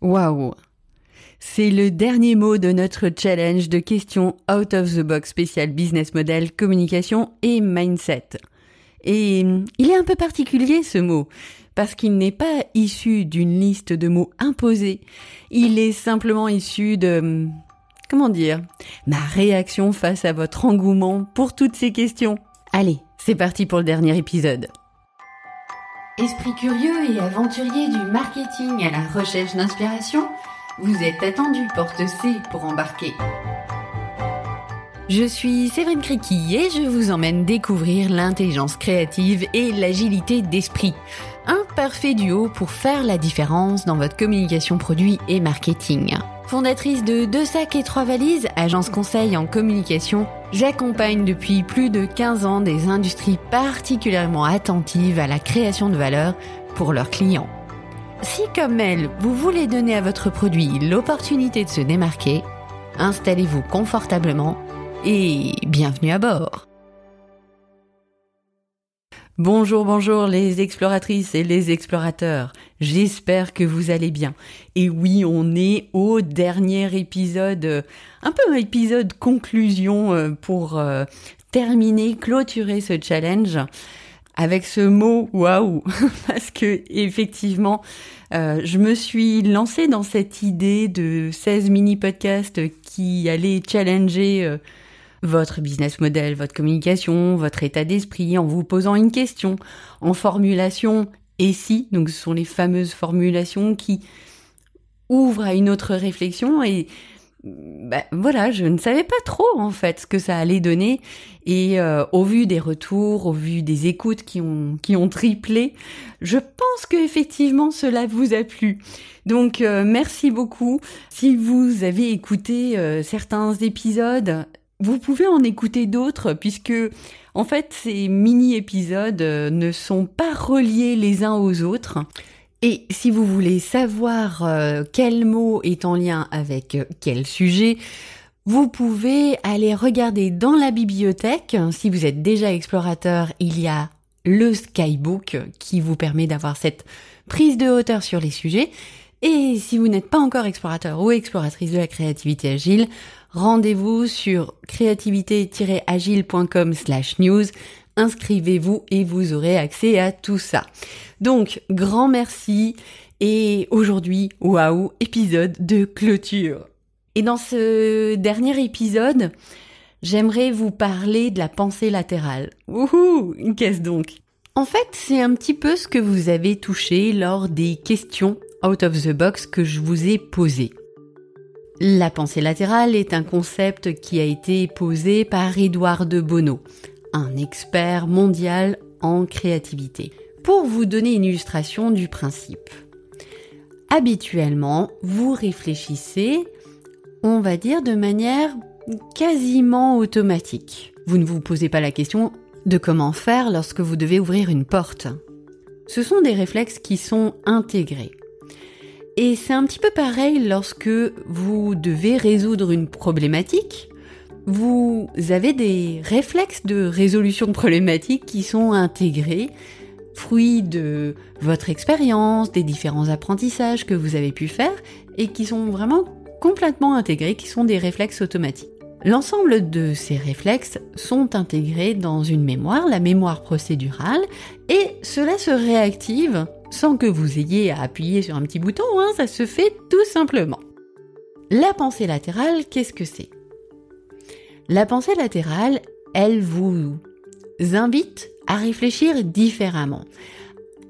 Waouh C'est le dernier mot de notre challenge de questions out of the box spécial business model, communication et mindset. Et il est un peu particulier ce mot, parce qu'il n'est pas issu d'une liste de mots imposés. Il est simplement issu de... Comment dire Ma réaction face à votre engouement pour toutes ces questions. Allez, c'est parti pour le dernier épisode. Esprit curieux et aventurier du marketing à la recherche d'inspiration, vous êtes attendu porte C pour embarquer. Je suis Séverine Criqui et je vous emmène découvrir l'intelligence créative et l'agilité d'esprit. Un parfait duo pour faire la différence dans votre communication produit et marketing. Fondatrice de Deux sacs et trois valises, agence conseil en communication, j'accompagne depuis plus de 15 ans des industries particulièrement attentives à la création de valeur pour leurs clients. Si comme elle, vous voulez donner à votre produit l'opportunité de se démarquer, installez-vous confortablement et bienvenue à bord. Bonjour, bonjour les exploratrices et les explorateurs. J'espère que vous allez bien. Et oui, on est au dernier épisode, euh, un peu épisode conclusion euh, pour euh, terminer, clôturer ce challenge avec ce mot waouh parce que effectivement je me suis lancée dans cette idée de 16 mini podcasts qui allaient challenger votre business model, votre communication, votre état d'esprit, en vous posant une question, en formulation et si, donc ce sont les fameuses formulations qui ouvrent à une autre réflexion et bah, voilà, je ne savais pas trop en fait ce que ça allait donner et euh, au vu des retours, au vu des écoutes qui ont qui ont triplé, je pense que effectivement cela vous a plu. Donc euh, merci beaucoup. Si vous avez écouté euh, certains épisodes, vous pouvez en écouter d'autres puisque en fait ces mini-épisodes euh, ne sont pas reliés les uns aux autres. Et si vous voulez savoir euh, quel mot est en lien avec euh, quel sujet, vous pouvez aller regarder dans la bibliothèque. Si vous êtes déjà explorateur, il y a le Skybook qui vous permet d'avoir cette prise de hauteur sur les sujets. Et si vous n'êtes pas encore explorateur ou exploratrice de la créativité agile, rendez-vous sur créativité-agile.com slash news. Inscrivez-vous et vous aurez accès à tout ça. Donc, grand merci et aujourd'hui, waouh, épisode de clôture. Et dans ce dernier épisode, j'aimerais vous parler de la pensée latérale. Wouhou, qu'est-ce donc En fait, c'est un petit peu ce que vous avez touché lors des questions out of the box que je vous ai posées. La pensée latérale est un concept qui a été posé par Édouard de Bono, un expert mondial en créativité. Pour vous donner une illustration du principe. Habituellement, vous réfléchissez, on va dire de manière quasiment automatique. Vous ne vous posez pas la question de comment faire lorsque vous devez ouvrir une porte. Ce sont des réflexes qui sont intégrés. Et c'est un petit peu pareil lorsque vous devez résoudre une problématique. Vous avez des réflexes de résolution de problématiques qui sont intégrés, fruits de votre expérience, des différents apprentissages que vous avez pu faire et qui sont vraiment complètement intégrés, qui sont des réflexes automatiques. L'ensemble de ces réflexes sont intégrés dans une mémoire, la mémoire procédurale, et cela se réactive sans que vous ayez à appuyer sur un petit bouton, hein, ça se fait tout simplement. La pensée latérale, qu'est-ce que c'est? La pensée latérale, elle vous invite à réfléchir différemment.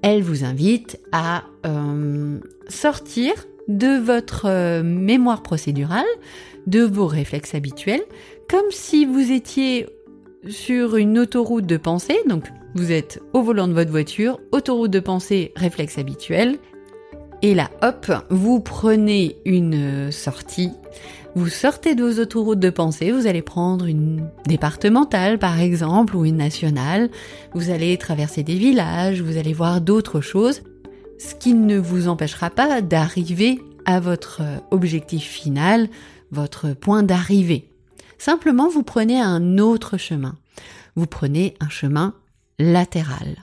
Elle vous invite à euh, sortir de votre euh, mémoire procédurale, de vos réflexes habituels, comme si vous étiez sur une autoroute de pensée, donc vous êtes au volant de votre voiture, autoroute de pensée, réflexe habituel, et là, hop, vous prenez une sortie, vous sortez de vos autoroutes de pensée, vous allez prendre une départementale par exemple, ou une nationale, vous allez traverser des villages, vous allez voir d'autres choses, ce qui ne vous empêchera pas d'arriver à votre objectif final, votre point d'arrivée. Simplement, vous prenez un autre chemin. Vous prenez un chemin latéral.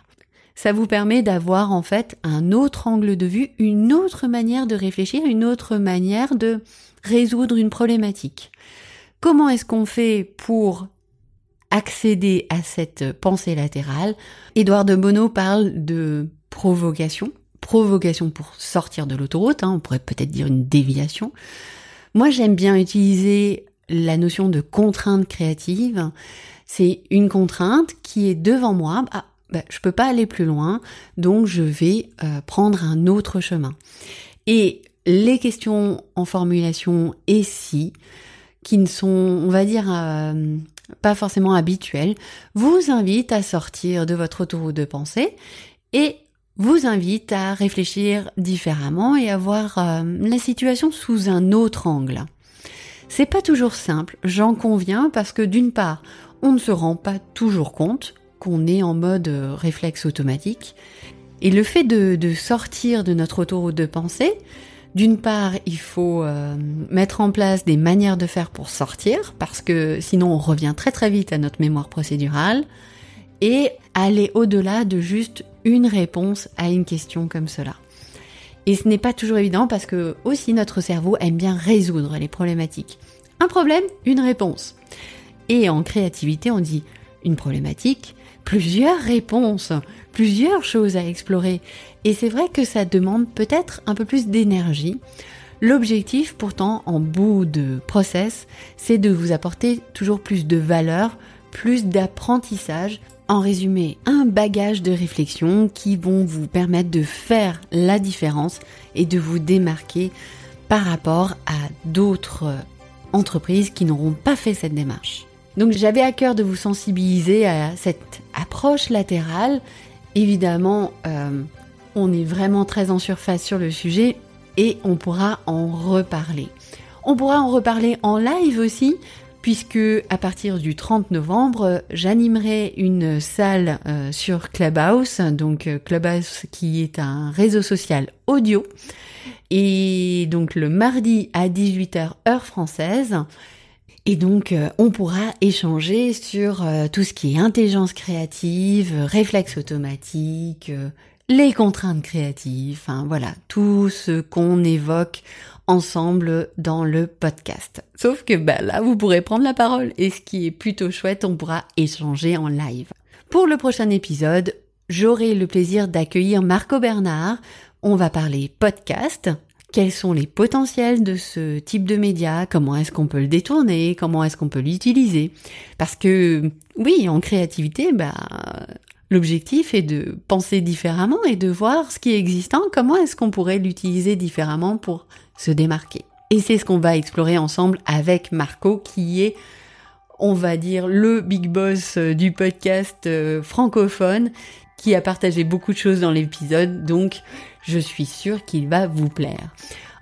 ça vous permet d'avoir en fait un autre angle de vue, une autre manière de réfléchir, une autre manière de résoudre une problématique. Comment est-ce qu'on fait pour accéder à cette pensée latérale? Édouard de Bono parle de provocation, provocation pour sortir de l'autoroute, hein, on pourrait peut-être dire une déviation. Moi j'aime bien utiliser la notion de contrainte créative. C'est une contrainte qui est devant moi. Ah, ben, je peux pas aller plus loin, donc je vais euh, prendre un autre chemin. Et les questions en formulation et si, qui ne sont, on va dire, euh, pas forcément habituelles, vous invitent à sortir de votre autoroute de pensée et vous invitent à réfléchir différemment et à voir euh, la situation sous un autre angle. C'est pas toujours simple, j'en conviens, parce que d'une part, on ne se rend pas toujours compte qu'on est en mode euh, réflexe automatique. Et le fait de, sortir de notre autoroute de pensée, d'une part, il faut euh, mettre en place des manières de faire pour sortir, parce que sinon on revient très très vite à notre mémoire procédurale, et aller au-delà de juste une réponse à une question comme cela. Et ce n'est pas toujours évident parce que aussi notre cerveau aime bien résoudre les problématiques. Un problème, une réponse. Et en créativité, on dit une problématique, plusieurs réponses, plusieurs choses à explorer. Et c'est vrai que ça demande peut-être un peu plus d'énergie. L'objectif pourtant en bout de process, c'est de vous apporter toujours plus de valeur, plus d'apprentissage, en résumé un bagage de réflexion qui vont vous permettre de faire la différence et de vous démarquer par rapport à d'autres entreprises qui n'auront pas fait cette démarche. Donc j'avais à cœur de vous sensibiliser à cette approche latérale. Évidemment, euh, on est vraiment très en surface sur le sujet et on pourra en reparler. On pourra en reparler en live aussi, puisque à partir du 30 novembre, j'animerai une salle euh, sur Clubhouse, donc euh, Clubhouse qui est un réseau social audio, et donc le mardi à 18h heure française. Et donc, euh, on pourra échanger sur tout ce qui est intelligence créative, réflexe automatique, les contraintes créatives, enfin voilà, tout ce qu'on évoque ensemble dans le podcast. Sauf que bah, là, vous pourrez prendre la parole et ce qui est plutôt chouette, on pourra échanger en live. Pour le prochain épisode, j'aurai le plaisir d'accueillir Marco Bernard. On va parler podcast, quels sont les potentiels de ce type de média, comment est-ce qu'on peut le détourner, comment est-ce qu'on peut l'utiliser? Parce que oui, en créativité, bah, l'objectif est de penser différemment et de voir ce qui est existant, comment est-ce qu'on pourrait l'utiliser différemment pour se démarquer. Et c'est ce qu'on va explorer ensemble avec Marco qui est on va dire le big boss euh, du podcast euh, francophone qui a partagé beaucoup de choses dans l'épisode, donc je suis sûre qu'il va vous plaire.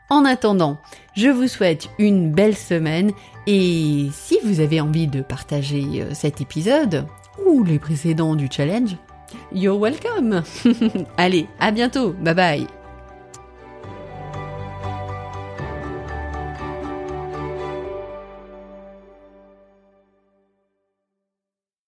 En attendant, je vous souhaite une belle semaine et si vous avez envie de partager euh, cet épisode ou les précédents du challenge, you're welcome. Allez, à bientôt, bye bye.